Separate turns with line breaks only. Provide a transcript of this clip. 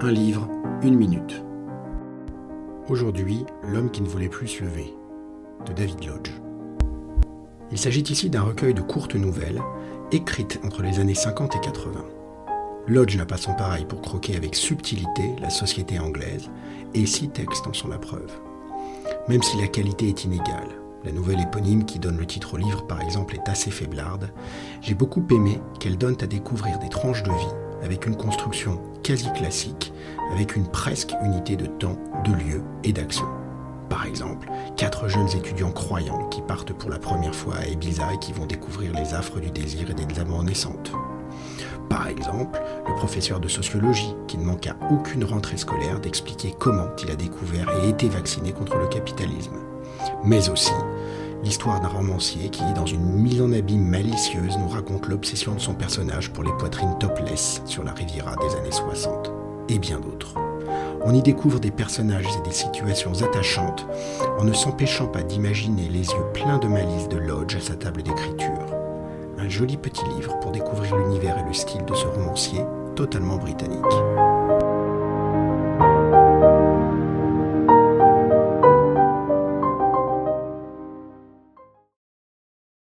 un livre, une minute. Aujourd'hui, L'homme qui ne voulait plus se lever, de David Lodge. Il s'agit ici d'un recueil de courtes nouvelles, écrites entre les années 50 et 80. Lodge n'a pas son pareil pour croquer avec subtilité la société anglaise, et six textes en sont la preuve. Même si la qualité est inégale, la nouvelle éponyme qui donne le titre au livre par exemple est assez faiblarde, j'ai beaucoup aimé qu'elle donne à découvrir des tranches de vie avec une construction quasi classique, avec une presque unité de temps, de lieu et d'action. Par exemple, quatre jeunes étudiants croyants qui partent pour la première fois à Ibiza et qui vont découvrir les affres du désir et des amours naissantes. Par exemple, le professeur de sociologie qui ne manque à aucune rentrée scolaire d'expliquer comment il a découvert et été vacciné contre le capitalisme. Mais aussi l'histoire d'un romancier qui, dans une mise en abîme malicieuse, nous raconte l'obsession de son personnage pour les poitrines topless sur la Riviera des années 60, et bien d'autres. On y découvre des personnages et des situations attachantes en ne s'empêchant pas d'imaginer les yeux pleins de malice de Lodge à sa table d'écriture. Un joli petit livre pour découvrir l'univers et le style de ce romancier totalement britannique.